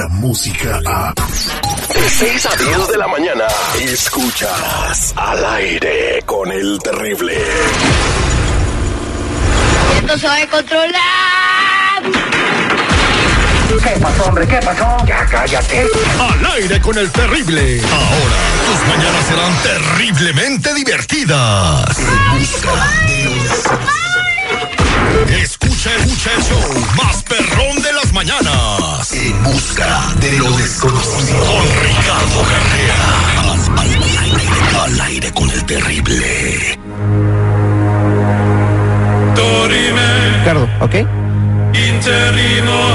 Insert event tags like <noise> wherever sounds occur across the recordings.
la música a... De 6 a 10 de la mañana, escuchas al aire con el terrible. Esto se va a controlar. ¿Qué pasó, hombre? ¿Qué pasó? Ya cállate. Al aire con el terrible. Ahora tus mañanas serán terriblemente divertidas. Escucha, escucha el show más perrón de las mañanas. En busca de lo desconocido. Con Ricardo Carrera. Al, al aire, al aire con el terrible. Ricardo, ¿ok? Interrimo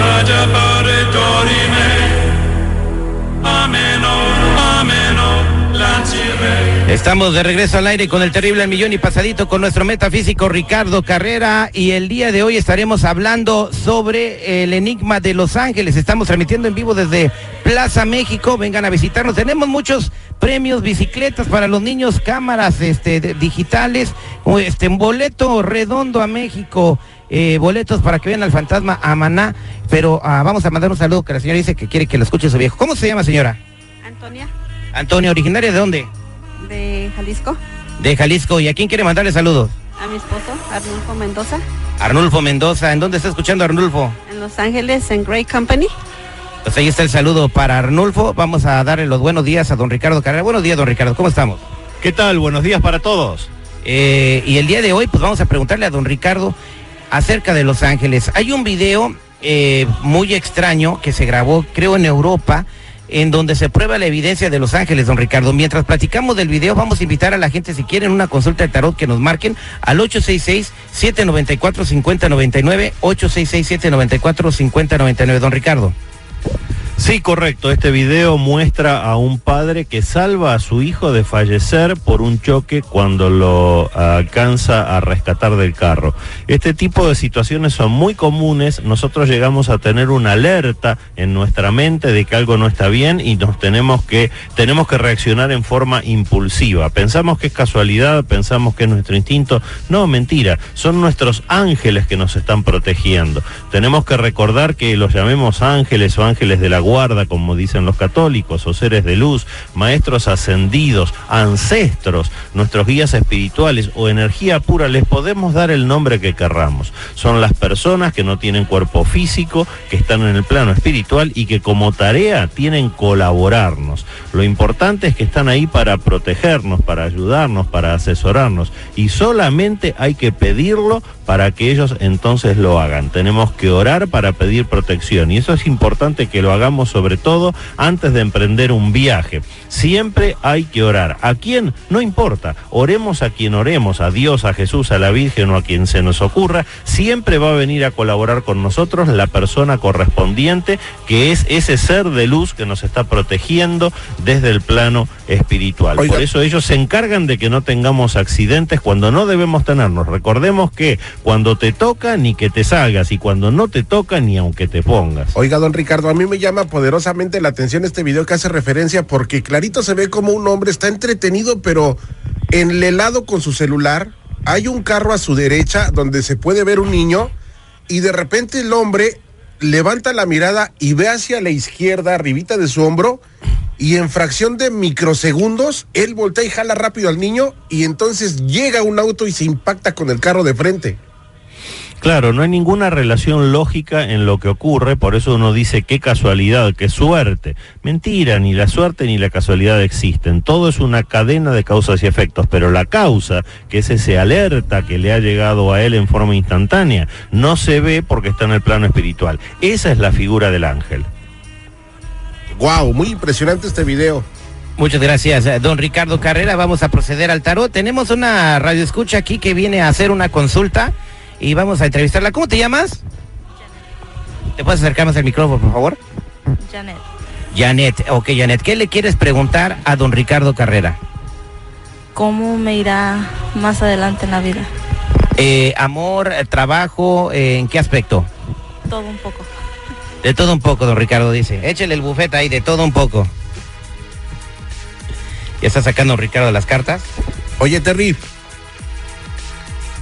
Estamos de regreso al aire con el terrible al millón y pasadito con nuestro metafísico Ricardo Carrera y el día de hoy estaremos hablando sobre el enigma de Los Ángeles. Estamos transmitiendo en vivo desde Plaza México. Vengan a visitarnos. Tenemos muchos premios, bicicletas para los niños, cámaras este, digitales, este, un boleto redondo a México. eh, boletos para que vean al fantasma a Maná, pero ah, vamos a mandar un saludo que la señora dice que quiere que lo escuche su viejo. ¿Cómo se llama señora? Antonia, Antonio, originaria de dónde? De Jalisco, De Jalisco. ¿Y a quién quiere mandarle saludos? a mi esposo, Arnulfo Mendoza, Arnulfo Mendoza. ¿En dónde está escuchando Arnulfo? en Los Ángeles, en Great Company. Pues ahí está el saludo para Arnulfo. Vamos a darle los buenos días a don Ricardo Carrera. Buenos días, don Ricardo. ¿Cómo estamos? ¿Qué tal? Buenos días para todos. Eh, y el día de hoy, pues vamos a preguntarle a don Ricardo acerca de Los Ángeles. Hay un video eh, muy extraño que se grabó, creo, en Europa, en donde se prueba la evidencia de Los Ángeles, don Ricardo. Mientras platicamos del video, vamos a invitar a la gente, si quieren una consulta de tarot, que nos marquen al 866-794-5099, 866-794-5099, don Ricardo. Sí, correcto. Este video muestra a un padre que salva a su hijo de fallecer por un choque cuando lo alcanza a rescatar del carro. Este tipo de situaciones son muy comunes. Nosotros llegamos a tener una alerta en nuestra mente de que algo no está bien y nos tenemos que tenemos que reaccionar en forma impulsiva. Pensamos que es casualidad, pensamos que es nuestro instinto. No, mentira. Son nuestros ángeles que nos están protegiendo. Tenemos que recordar que los llamemos ángeles o ángeles de la guarda, como dicen los católicos, o seres de luz, maestros ascendidos, ancestros, nuestros guías espirituales o energía pura, les podemos dar el nombre que querramos. Son las personas que no tienen cuerpo físico, que están en el plano espiritual y que como tarea tienen colaborarnos. Lo importante es que están ahí para protegernos, para ayudarnos, para asesorarnos y solamente hay que pedirlo para que ellos entonces lo hagan. Tenemos que orar para pedir protección y eso es importante que lo hagamos sobre todo antes de emprender un viaje. Siempre hay que orar. ¿A quién? No importa. Oremos a quien oremos, a Dios, a Jesús, a la Virgen o a quien se nos ocurra. Siempre va a venir a colaborar con nosotros la persona correspondiente que es ese ser de luz que nos está protegiendo desde el plano espiritual. Oiga. Por eso ellos se encargan de que no tengamos accidentes cuando no debemos tenernos. Recordemos que cuando te toca ni que te salgas y cuando no te toca ni aunque te pongas. Oiga, don Ricardo, a mí me llama poderosamente la atención este video que hace referencia porque clarito se ve como un hombre está entretenido, pero enlelado con su celular. Hay un carro a su derecha donde se puede ver un niño y de repente el hombre levanta la mirada y ve hacia la izquierda, arribita de su hombro, y en fracción de microsegundos, él voltea y jala rápido al niño y entonces llega un auto y se impacta con el carro de frente. Claro, no hay ninguna relación lógica en lo que ocurre, por eso uno dice qué casualidad, qué suerte. Mentira, ni la suerte ni la casualidad existen. Todo es una cadena de causas y efectos, pero la causa, que es ese alerta que le ha llegado a él en forma instantánea, no se ve porque está en el plano espiritual. Esa es la figura del ángel. Wow, muy impresionante este video. Muchas gracias, eh, don Ricardo Carrera. Vamos a proceder al tarot. Tenemos una radio escucha aquí que viene a hacer una consulta y vamos a entrevistarla. ¿Cómo te llamas? ¿Te puedes acercar más al micrófono, por favor? Janet, Janet. Ok, Janet, ¿qué le quieres preguntar a don Ricardo Carrera? ¿cómo me irá más adelante en la vida? Eh, amor, trabajo, eh, ¿en qué aspecto? Todo un poco. De todo un poco, don Ricardo dice. Échele el bufete ahí, de todo un poco. ¿Ya está sacando Ricardo las cartas? Oye, Terry,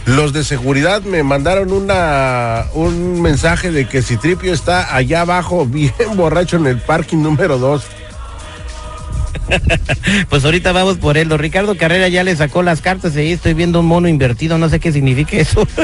Los de seguridad me mandaron una un mensaje de que si Tripio está allá abajo, <laughs> bien borracho en el parking número 2. <laughs> Pues ahorita vamos por él. Don Ricardo Carrera ya le sacó las cartas y ahí estoy viendo un mono invertido. No sé qué significa eso. <laughs>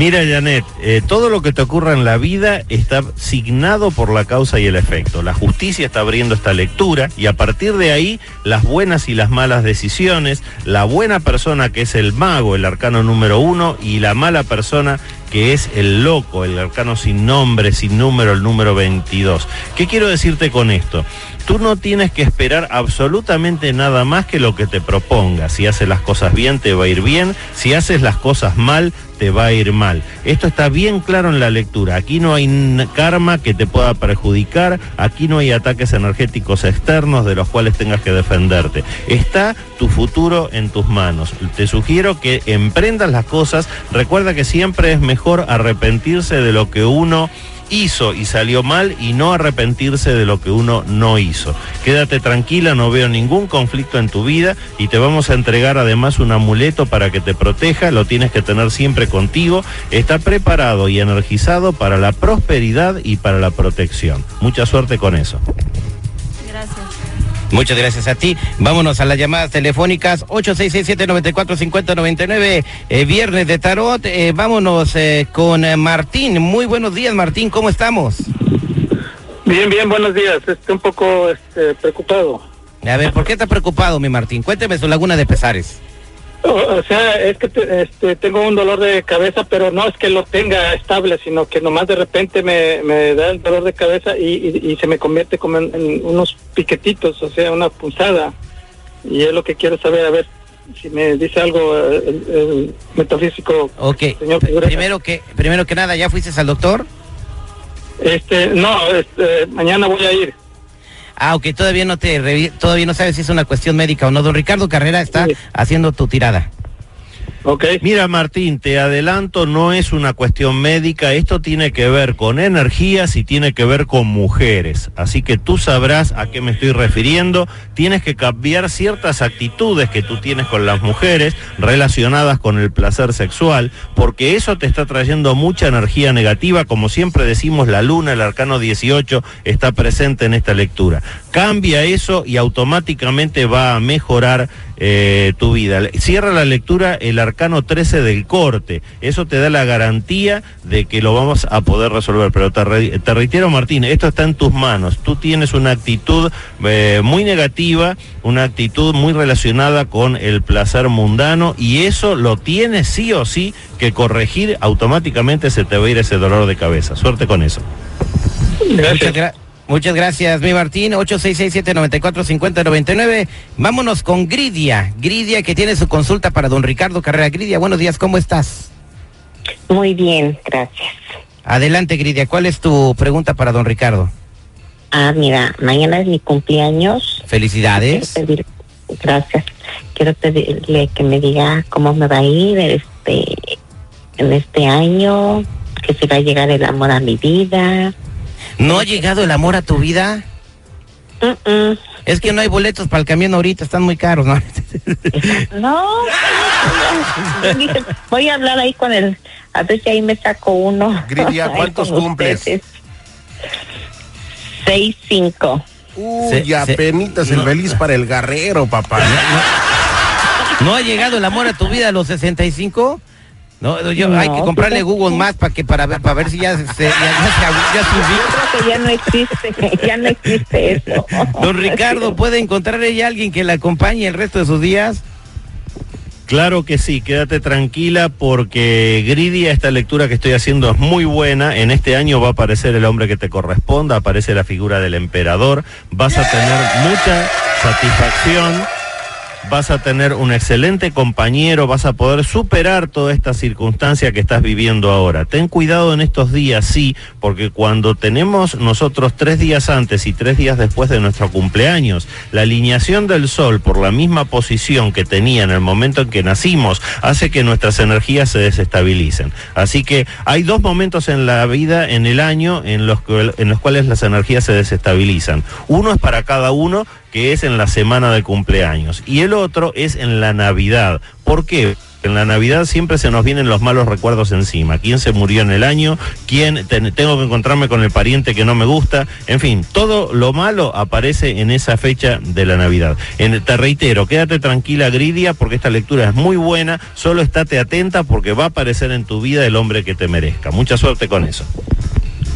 Mira, Janet, eh, todo lo que te ocurra en la vida está signado por la causa y el efecto. La justicia está abriendo esta lectura y a partir de ahí las buenas y las malas decisiones, la buena persona que es el mago, el arcano número uno, y la mala persona que es el loco, el arcano sin nombre, sin número, el número 22. ¿Qué quiero decirte con esto? Tú no tienes que esperar absolutamente nada más que lo que te proponga. Si haces las cosas bien, te va a ir bien. Si haces las cosas mal, te va a ir mal. Esto está bien claro en la lectura. Aquí no hay karma que te pueda perjudicar, aquí no hay ataques energéticos externos de los cuales tengas que defenderte. Está tu futuro en tus manos. Te sugiero que emprendas las cosas. Recuerda que siempre es mejor arrepentirse de lo que uno hizo y salió mal y no arrepentirse de lo que uno no hizo. Quédate tranquila, no veo ningún conflicto en tu vida y te vamos a entregar además un amuleto para que te proteja, lo tienes que tener siempre contigo, está preparado y energizado para la prosperidad y para la protección. Mucha suerte con eso. Muchas gracias a ti. Vámonos a las llamadas telefónicas 8667-945099, eh, viernes de tarot. Eh, vámonos eh, con Martín. Muy buenos días, Martín. ¿Cómo estamos? Bien, bien, buenos días. Estoy un poco este, preocupado. A ver, ¿por qué está preocupado, mi Martín? Cuénteme su laguna de pesares. O, o sea, es que te- este, tengo un dolor de cabeza, pero no es que lo tenga estable, sino que nomás de repente me, me da el dolor de cabeza y, y- y se me convierte como en, en unos piquetitos, o sea, una punzada. Y es lo que quiero saber, a ver si me dice algo el, el metafísico. Ok. Señor. Primero que, primero que nada, ¿ya fuiste al doctor? Este, no, este, mañana voy a ir. Ah, ok, todavía no te todavía no sabes si es una cuestión médica o no. Don Ricardo Carrera está haciendo tu tirada. Mira, Martín, te adelanto, no es una cuestión médica, esto tiene que ver con energías y tiene que ver con mujeres. Así que tú sabrás a qué me estoy refiriendo. Tienes que cambiar ciertas actitudes que tú tienes con las mujeres relacionadas con el placer sexual, porque eso te está trayendo mucha energía negativa. Como siempre decimos, la luna, el arcano 18, está presente en esta lectura. Cambia eso y automáticamente va a mejorar eh, tu vida. Cierra la lectura el arcano 13 del corte. Eso te da la garantía de que lo vamos a poder resolver. Pero te, re- te reitero, Martín, esto está en tus manos. Tú tienes una actitud eh, muy negativa, una actitud muy relacionada con el placer mundano y eso lo tienes sí o sí que corregir. Automáticamente se te va a ir ese dolor de cabeza. Suerte con eso. Muchas, gra- muchas gracias, mi Martín. 8667-945099. Vámonos con Gridia. Gridia que tiene su consulta para don Ricardo Carrera. Gridia, buenos días, ¿cómo estás? Muy bien, gracias. Adelante, Gridia. ¿Cuál es tu pregunta para don Ricardo? Ah, mira, mañana es mi cumpleaños. Felicidades. Pedir- gracias. Quiero pedirle que me diga cómo me va a ir este en este año, que si va a llegar el amor a mi vida. ¿No ha llegado el amor a tu vida? Es que no hay boletos para el camión ahorita, están muy caros, ¿no? No. Voy a hablar ahí con el, a ver si ahí me saco uno. Gridia, ¿cuántos cumples? ustedes. Seis, cinco. Uy, apenitas el feliz para el guerrero, papá. ¿No ha llegado el amor a tu vida a los 65? No, yo, No, hay que comprarle fíjate. Google más para que para ver para ver si ya se, ya, ya se- ya subió. Yo creo que ya no existe, <laughs> ya no existe eso. Don Ricardo, ¿puede encontrar ella alguien que la acompañe el resto de sus días? Claro que sí, quédate tranquila porque Gridia, esta lectura que estoy haciendo es muy buena. En este año va a aparecer el hombre que te corresponda, aparece la figura del emperador. Vas a tener mucha satisfacción, vas a tener un excelente compañero, vas a poder superar toda esta circunstancia que estás viviendo ahora. Ten cuidado en estos días, sí, porque cuando tenemos nosotros tres días antes y tres días después de nuestro cumpleaños, la alineación del sol por la misma posición que tenía en el momento en que nacimos hace que nuestras energías se desestabilicen. Así que hay dos momentos en la vida, en el año, en los, en los cuales las energías se desestabilizan. Uno es para cada uno, que es en la semana de cumpleaños, y el otro es en la Navidad. ¿Por qué? En la Navidad siempre se nos vienen los malos recuerdos encima. ¿Quién se murió en el año? ¿Quién ten- tengo que encontrarme con el pariente que no me gusta? En fin, todo lo malo aparece en esa fecha de la Navidad. En- te reitero, quédate tranquila, Gridia, porque esta lectura es muy buena. Solo estate atenta porque va a aparecer en tu vida el hombre que te merezca. Mucha suerte con eso.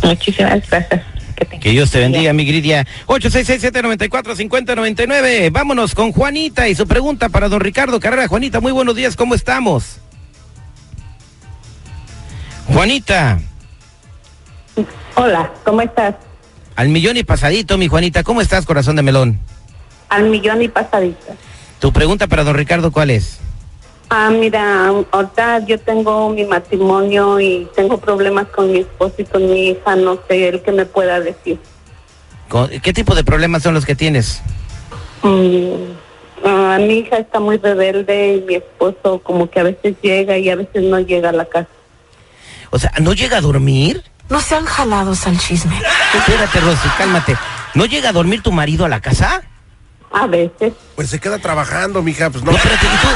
Muchísimas gracias. Que Dios te bendiga, mi Gridia. 866-794-5099. Vámonos con Juanita y su pregunta para don Ricardo Carrera. Juanita, muy buenos días, ¿cómo estamos? Juanita, Hola, ¿cómo estás? al millón y pasadito, mi Juanita, ¿cómo estás, corazón de melón? Al millón y pasadita. Tu pregunta para don Ricardo, ¿cuál es? Ah, mira, ahorita yo tengo mi matrimonio y tengo problemas con mi esposo y con mi hija, no sé el que me pueda decir. ¿Qué tipo de problemas son los que tienes? Mm, ah, mi hija está muy rebelde y mi esposo como que a veces llega y a veces no llega a la casa. O sea, ¿no llega a dormir? No sean jalados al chisme. Espérate, Rosy, cálmate. ¿No llega a dormir tu marido a la casa? A veces. Pues se queda trabajando, mija, pues no. No, espérate, ¿y tú?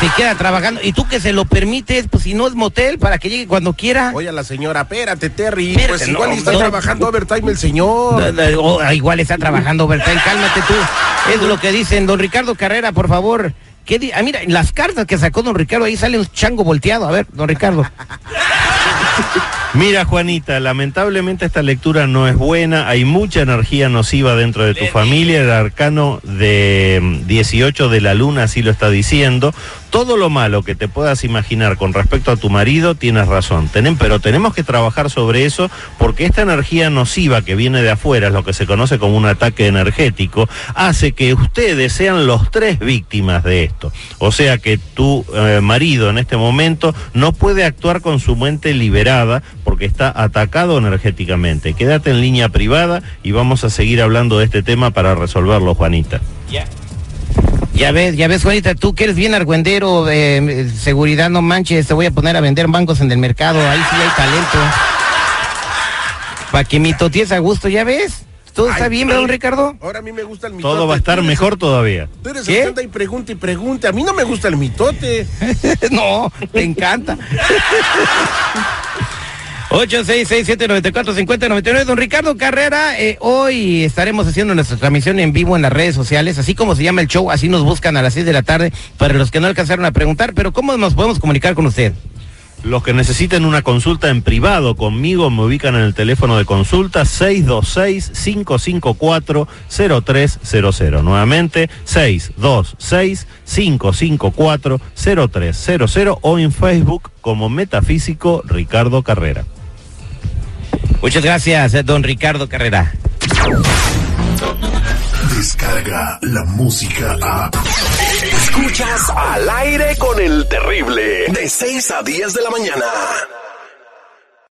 Se queda trabajando. ¿Y tú que se lo permites? Pues si no es motel, para que llegue cuando quiera. Oye, a la señora, espérate, Terry. Espérate, pues igual no, está no. trabajando overtime el señor. No, no, oh, ah, igual está trabajando overtime, cálmate tú. Es lo que dicen. Don Ricardo Carrera, por favor. ¿Qué ah, mira, en las cartas que sacó don Ricardo, ahí sale un chango volteado. A ver, don Ricardo. Mira, Juanita, lamentablemente esta lectura no es buena. Hay mucha energía nociva dentro de tu familia. El arcano de mm, 18 de la luna así lo está diciendo. Todo lo malo que te puedas imaginar con respecto a tu marido, tienes razón. Tenem- pero tenemos que trabajar sobre eso porque esta energía nociva que viene de afuera, es lo que se conoce como un ataque energético, hace que ustedes sean los tres víctimas de esto. O sea que tu eh, marido en este momento no puede actuar con su mente liberada porque está atacado energéticamente. Quédate en línea privada y vamos a seguir hablando de este tema para resolverlo, Juanita. Ya ves, ya ves, Juanita, tú que eres bien argüendero, eh, seguridad, no manches, te voy a poner a vender bancos en el mercado, ahí sí hay talento. Para que mi toties a gusto, ¿ya ves? ¿Todo está bien, don Ricardo? Ahora a mí me gusta el mitote. Todo va a estar mejor todavía. Tú eres ¿Qué? y pregunta y pregunta. A mí no me gusta el mitote. <laughs> no, te encanta. <laughs> 866-794-5099. Don Ricardo Carrera, eh, hoy estaremos haciendo nuestra transmisión en vivo en las redes sociales, así como se llama el show, así nos buscan a las 6 de la tarde, para los que no alcanzaron a preguntar, pero ¿cómo nos podemos comunicar con usted? Los que necesiten una consulta en privado conmigo me ubican en el teléfono de consulta 626-554-0300. Nuevamente 626-554-0300 o en Facebook como Metafísico Ricardo Carrera. Muchas gracias, eh, don Ricardo Carrera. Descarga la música a. Escuchas al aire con el terrible. De 6 a 10 de la mañana.